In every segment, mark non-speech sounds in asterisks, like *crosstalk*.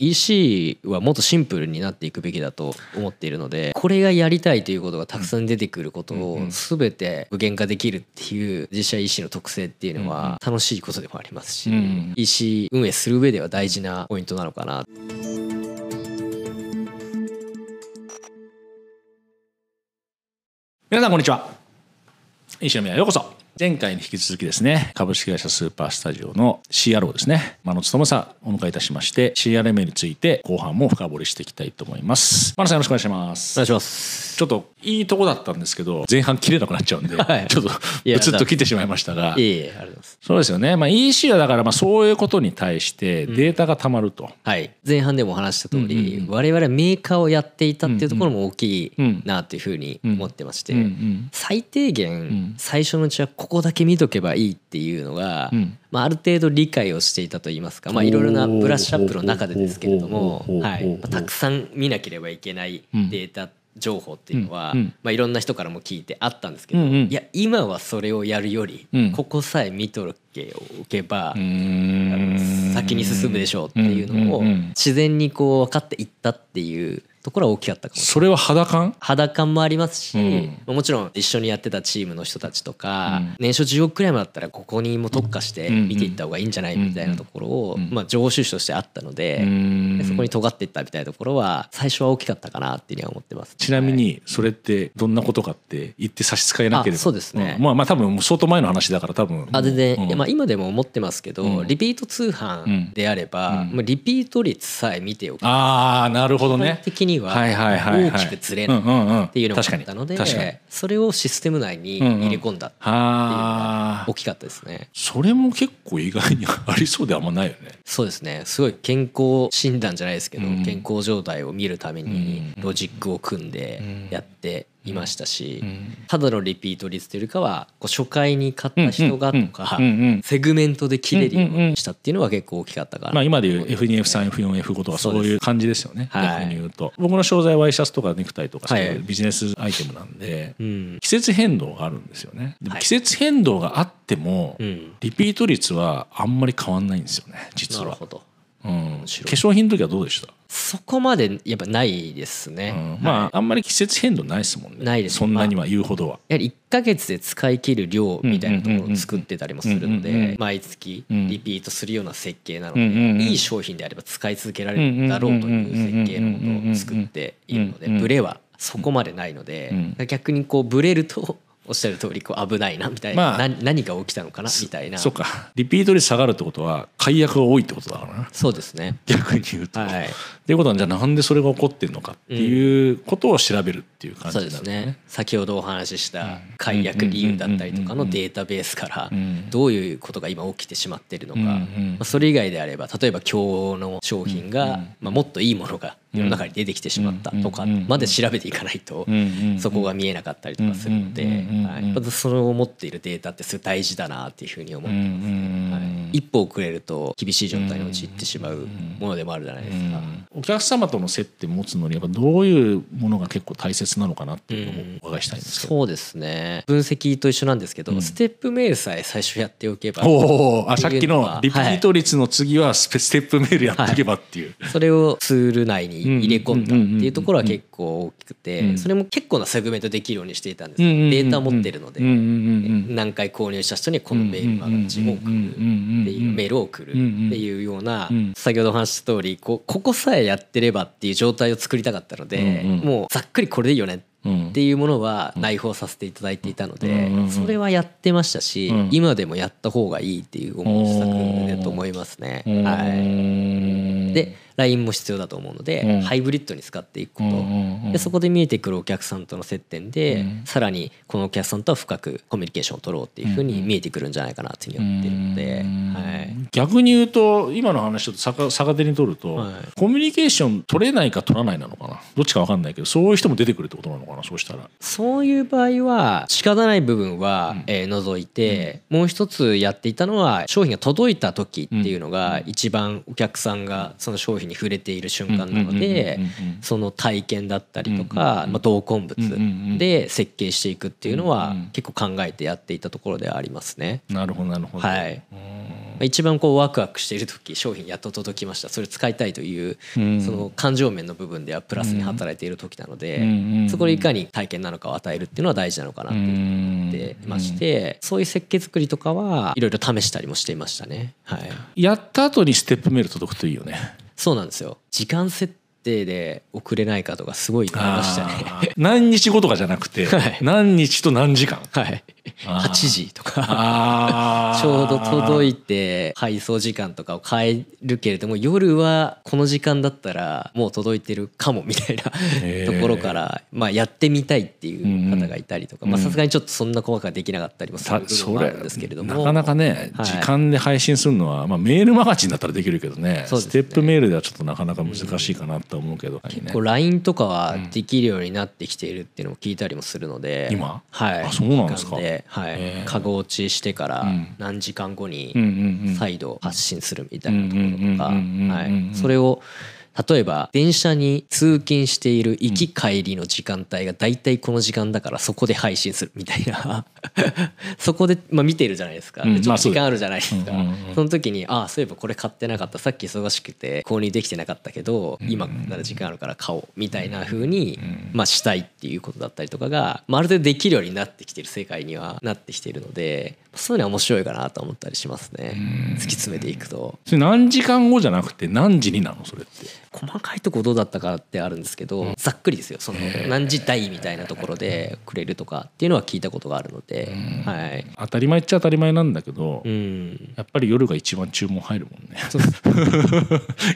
EC はもっとシンプルになっていくべきだと思っているのでこれがやりたいということがたくさん出てくることを全て具現化できるっていう実写 EC の特性っていうのは楽しいことでもありますし EC 運営する上では大事なポイントなのかな。皆さんこんにちは。石宮ようこそ前回に引き続きですね株式会社スーパースタジオの CRO ですね真野勤さんお迎えいたしまして CRM について後半も深掘りしていきたいと思います。真野さんよろしくお願いします。お願いします。ちょっといいとこだったんですけど前半切れなくなっちゃうんで、はい、ちょっとブツッと切ってしまいましたが。いえいえありがとうございます。そうですよね、まあ、EC はだからまあそういうことに対してデータがたまると、うん、はい。前半でもお話した通り、うんうん、我々メーカーをやっていたっていうところも大きいなというふうに思ってまして、最低限最初のうちはここだけ見とけばいいっていうのが、まあ、ある程度理解をしていたといいますか、まあ、いろいろなブラッシュアップの中でですけれども、はい。まあ、たくさん見なければいけないデータ情報っていうのは、まあ、いろんな人からも聞いてあったんですけど、いや今はそれをやるより、ここさえ見とけおけば先に進むでしょうっていうのを自然にこう分かっていったっていうところは大きかったかもそれは肌感？肌感もありますし、うん、もちろん一緒にやってたチームの人たちとか、うん、年初10億くらいだったらここにも特化して見ていった方がいいんじゃないみたいなところを、まあ、常習種としてあったので、そこに尖っていったみたいなところは最初は大きかったかなっていうには思ってます、ちなみにそれってどんなことかって言って差し支えなければ。そうですね、まあまあ多分相当前の話だから多分。あ全然、まあ、今でも思ってますけど、リピート通販であれば、まあ、リピート率さえ見ておく。ああなるほどね。的には、はいはいはい大きくずれないっていうのがあったのでそれをシステム内に入れ込んだっていうのが大きかったですね。それも結構意外にありそうであんまないよね。そうですね。すごい健康診断じゃないですけど、健康状態を見るためにロジックを組んでやっていましたし、ただのリピート率というよりかはこう初回に買った人がとかセグメントで切れるようにしたっていうのは結構大きかったから、まあ、今でいう F2F3F4F5 とかそういう感じですよね。逆に言うと僕の商材ワイシャツとかネクタイとかそうい。うビジネスアイテムなんで、季節変動があるんですよね。でも季節変動があっても、リピート率はあんまり変わんないんですよね実は。なるほど。うん、化粧品の時はどうでした？そこまでやっぱないですね、うん、まあ、はい、あんまり季節変動ないですもんね。ないです。そんなには言うほどは、やはり1か月で使い切る量みたいなところを作ってたりもするので毎月リピートするような設計なので、いい商品であれば使い続けられるだろうという設計のものを作っているのでブレはそこまでないので、逆にこうブレるとおっしゃる通りこう危ないなみたいな、まあ、何が起きたのかなみたいな。そうか。リピート率下がるってことは解約が多いってことだからな。そうですね。逆に言うと、はい、っていうことはじゃあなんでそれが起こってるのかっていうことを調べるっていう感じ、ねうん、そうですね。先ほどお話しした解約理由だったりとかのデータベースからどういうことが今起きてしまってるのか、まあ、それ以外であれば例えば今日の商品が、まあ、もっといいものが世の中に出てきてしまったとかまで調べていかないとそこが見えなかったりとかするので、はい、それを持っているデータってすごい大事だなっていうふうに思ってます、はい、一歩遅れると厳しい状態に陥ってしまうものでもあるじゃないですか。お客様との接点持つのにやっぱどういうものが結構大切なのかなっていうのをお伺いしたいんですけど、そうですね。分析と一緒なんですけど、ステップメールさえ最初やっておけばおあさっきのリピート率の次はステップメールやっておけばっていう、それをツール内に入れ込んだっていうところは結構大きくてそれも結構なセグメントできるようにしていたんですデータ持ってるので何回購入した人にこのメールマガジンを送るっていうメールを送るっていうような先ほどお話した通りここさえやってればっていう状態を作りたかったのでもうざっくりこれでいいよねっていうものは内包させていただいていたのでそれはやってましたし今でもやった方がいいっていう思う施策だと思いますね。はい、で LINE も必要だと思うので、うん、ハイブリッドに使っていくこと、でそこで見えてくるお客さんとの接点で、さらにこのお客さんとは深くコミュニケーションを取ろうっていうふうに見えてくるんじゃないかなというふうに思っているので、はい、逆に言うと今の話ちょっと逆手に取ると、はい、コミュニケーション取れないか取らないなのかな？どっちか分かんないけどそういう人も出てくるってことなのかな？そうしたら。そういう場合は仕方ない部分は、うえ除いて、もう一つやっていたのは商品が届いた時っていうのが一番お客さんがその商品に触れている瞬間なのでその体験だったりとか、まあ、同梱物で設計していくっていうのは結構考えてやっていたところではありますね。なるほどなるほど、はい。一番こうワクワクしている時商品やっと届きました。それ使いたいというその感情面の部分ではプラスに働いている時なのでそこでいかに体験なのかを与えるっていうのは大事なのかなって思ってましてそういう設計作りとかはいろいろ試したりもしていましたね。はい、やった後にステップメール届くといいよね。そうなんですよ。時間設定で送れないかとかすごいしたね。何日後とかじゃなくて、はい、何日と何時間？はい。8時とか。ちょうど届いて配送時間とかを変えるけれども夜はこの時間だったらもう届いてるかもみたいなところからまあやってみたいっていう方がいたりとかさすがにちょっとそんな細かくできなかったりもする部分もあるんですけれども。なかなかね、時間で配信するのは、まあ、メールマガジンだったらできるけどねステップメールではちょっとなかなか難しいかなと思うけど、結構 LINE とかはできるようになってきているっていうのも聞いたりもするので。今？はい。あそうなんですか？はい、カゴ落ちしてから何時間後に再度発信するみたいなところとか、はい、それを例えば電車に通勤している行き帰りの時間帯が大体この時間だからそこで配信するみたいな。*laughs* そこで、まあ、見てるじゃないですか、でちょっと時間あるじゃないですか、その時にああそういえばこれ買ってなかった。さっき忙しくて購入できてなかったけど今なら時間あるから買おうみたいな風にまあしたいっていうことだったりとかが、まあ、ある程度できるようになってきてる世界にはなってきているのでそういうのは面白いかなと思ったりしますね。突き詰めていくと。それ何時間後じゃなくて何時になの？それって。細かいとこどうだったかってあるんですけど、ざっくりですよ。その何時台みたいなところでくれるとかっていうのは聞いたことがあるので、はい、当たり前っちゃ当たり前なんだけど、うん、やっぱり夜が一番注文入るもんね。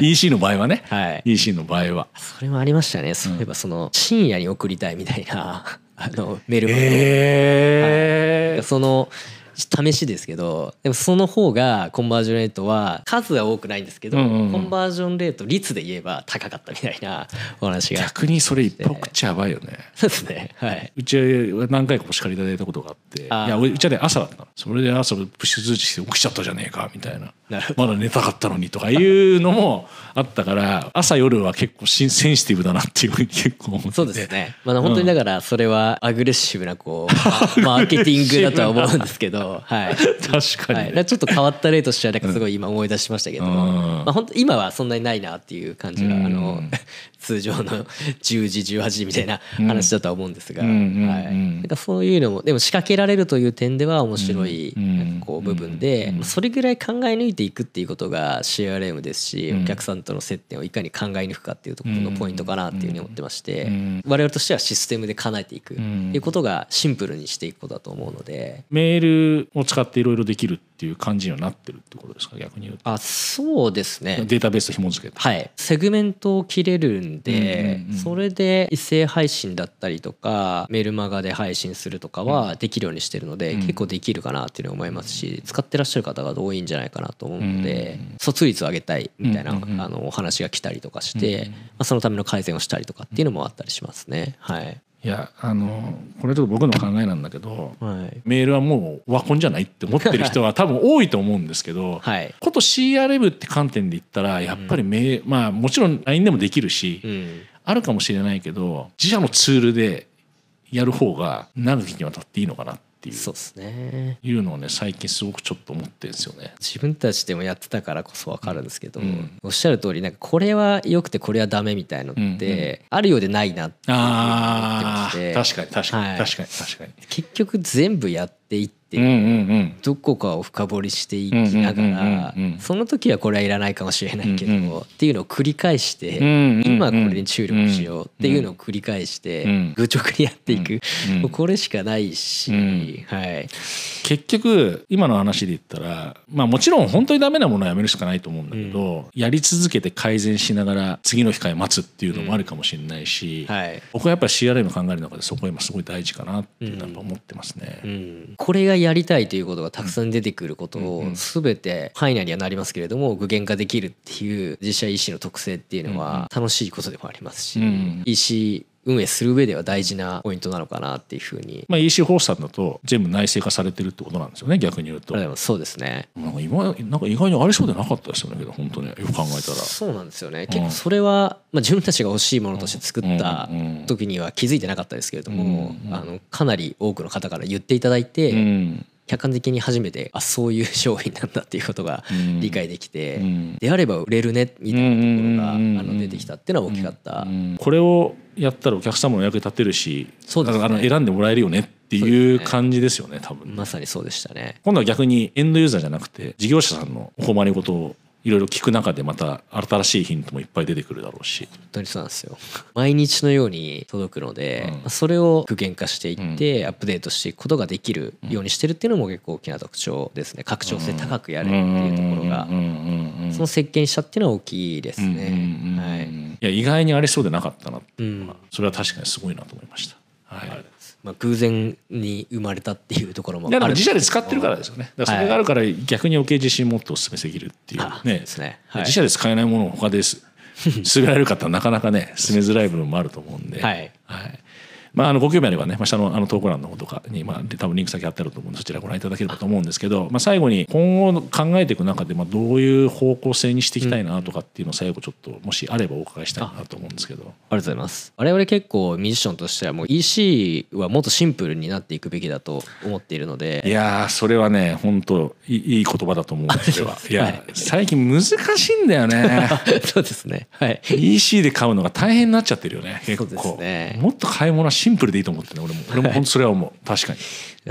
EC の場合はね、はい、EC の場合は。それもありましたね。そういえばその深夜に送りたいみたいな *laughs* あのメールえー、はい、その試しですけどでもその方がコンバージョンレートは数は多くないんですけど、うんうん、コンバージョンレート率で言えば高かったみたいなお話が逆にそれ一歩口やばいよね。そうですね。はい。うちは何回かお叱りいただいたことがあって。いやうちはね朝だったそれで朝プッシュ通知して起きちゃったじゃねえかみたいな。まだ寝たかったのにとかいうのもあったから朝夜は結構センシティブだなっていうふうに結構思ってそうですね。まあ本当にだからそれはアグレッシブなこうマーケティングだとは思うんですけどはい、*laughs* 確かに、はい、ちょっと変わった例としてはなんかすごい今思い出しましたけども、まあ、本当今はそんなにないなっていう感じが、あの *laughs* 通常の10時18時みたいな話だとは思うんですが、はい、なんかそういうのもでも仕掛けられるという点では面白いこう部分でそれぐらい考え抜いていくっていうことが CRM ですしお客さんとの接点をいかに考え抜くかっていうところのポイントかなっていうふうに思ってまして我々としてはシステムで叶えていくっていうことがシンプルにしていくことだと思うので。メールを使っていろいろできるっていう感じにはなってるってことですか？逆に言うと。あそうですね。データベースと紐付けて。はい。セグメントを切れるんで、うんうんうん、それで一斉配信だったりとかメルマガで配信するとかはできるようにしてるので、うん、結構できるかなっていうのは思いますし使ってらっしゃる方が多いんじゃないかなと思うので、うん、疎率を上げたいみたいな、うんうん、あのお話が来たりとかして、まあ、そのための改善をしたりとかっていうのもあったりしますね。はいいやあのこれちょっと僕の考えなんだけど、はい、メールはもうワコンじゃないって思ってる人は *laughs* 多分多いと思うんですけど、はい、こと CRM って観点で言ったらやっぱりメ、うん、まあもちろん LINE でもできるし、うん、あるかもしれないけど自社のツールでやる方が長きにわたっていいのかなってっていう。そうですね。いうのをね最近すごくちょっと思ってるんですよね。自分たちでもやってたからこそ分かるんですけど、うん、おっしゃる通りなんかこれは良くてこれはダメみたいのって、あるようでないなって思ってまして。確かに確かに、確かに確かに。結局全部やっていってってどこかを深掘りしていきながらその時はこれはいらないかもしれないけどっていうのを繰り返して今これに注力しようっていうのを繰り返して愚直にやっていく。これしかないし、はい、結局今の話で言ったらまあもちろん本当にダメなものはやめるしかないと思うんだけどやり続けて改善しながら次の機会待つっていうのもあるかもしれないし僕はやっぱり CRM 考える中でそこは今すごい大事かなっていうのは思ってますね。これがやりたいということがたくさん出てくることを全て範囲内にはなりますけれども具現化できるっていう実写 EC の特性っていうのは楽しいことでもありますし EC 運営する上では大事なポイントなのかなっていうふうに。まあ EC ホースさんだと全部内製化されてるってことなんですよね逆に言うと。でもそうですね。なんか今なんか意外にありそうでなかったですよねけど本当によく考えたら。そうなんですよね。結構それは、まあ自分たちが欲しいものとして作った時には気づいてなかったですけれども、あのかなり多くの方から言っていただいて。客観的に初めてあそういう商品なんだっていうことが理解できて、うん、であれば売れるねみたいなところが、あの出てきたっていうのは大きかった。これをやったらお客様の役に立てるしそうです、ね、あの選んでもらえるよねっていう感じですよね、ね、多分。まさにそうでしたね。今度は逆にエンドユーザーじゃなくて事業者さんのお困りごとをいろいろ聞く中でまた新しいヒントもいっぱい出てくるだろうし。本当にそうなんですよ。*laughs* 毎日のように届くので、うん、それを具現化していって、アップデートしていくことができるようにしてるっていうのも結構大きな特徴ですね。拡張性高くやれるっていうところが。その設計にしたっていうのは大きいですね、はい、いや意外にありそうでなかったなうのは、それは確かにすごいなと思いました。はいまあ、偶然に生まれたっていうところもある自社で使ってるからですよね。だからそれがあるから逆に余計自信持ってお勧めできるっていうね。ね、はい、自社で使えないものを他です *laughs* 進められる方はなかなかね進めづらい部分もあると思うんで、はい、はい、まあ、あのご興味あればね、まあ、下のあの投稿欄の方とかに、まあ、多分リンク先貼ってあると思うのでそちらご覧いただければと思うんですけど、まあ、最後に今後考えていく中で、まあ、どういう方向性にしていきたいなとかっていうのを最後ちょっともしあればお伺いしたいなと思うんですけど、ありがとうございます。我々結構ミッションとしてはもう EC はもっとシンプルになっていくべきだと思っているので。いやそれはね本当いい言葉だと思うんですよいや、はい、最近難しいんだよね。*laughs* そうですね。はい。EC で買うのが大変になっちゃってるよね結構、ね、もっと買い物はシンプルでいいと思ってね俺も。俺も本当それは思う。確かに。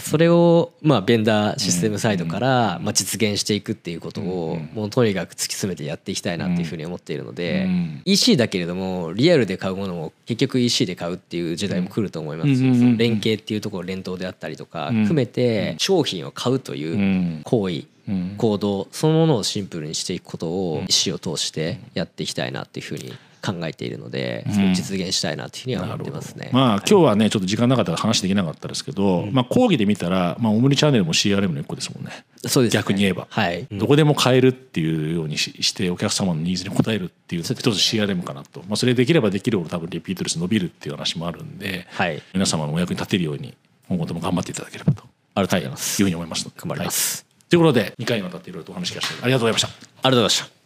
それをまあベンダーシステムサイドからまあ実現していくっていうことをもうとにかく突き詰めてやっていきたいなっていうふうに思っているので EC だけれどもリアルで買うものも結局 EC で買うっていう時代も来ると思います連携っていうところ連動であったりとか含めて商品を買うという行為行動そのものをシンプルにしていくことを EC を通してやっていきたいなっていうふうに考えているので、それ実現したいなというふうには思ってますね。まあ、今日はねちょっと時間なかったら話できなかったですけど、まあ講義で見たら、まあ、オムニチャンネルも CRM の一個ですもんね。そうです、ね、逆に言えば、はい、どこでも買えるっていうようにしてお客様のニーズに応えるっていう一つ CRM かなと、まあ、それできればできるほど多分リピート率伸びるっていう話もあるんで、はい、皆様のお役に立てるように今後とも頑張っていただければと。ありがとうございます、い。うふうに思います。頑張ります、はい、ということで2回にわたっていろいろとお話し聞かせてありがとうございました。ありがとうございました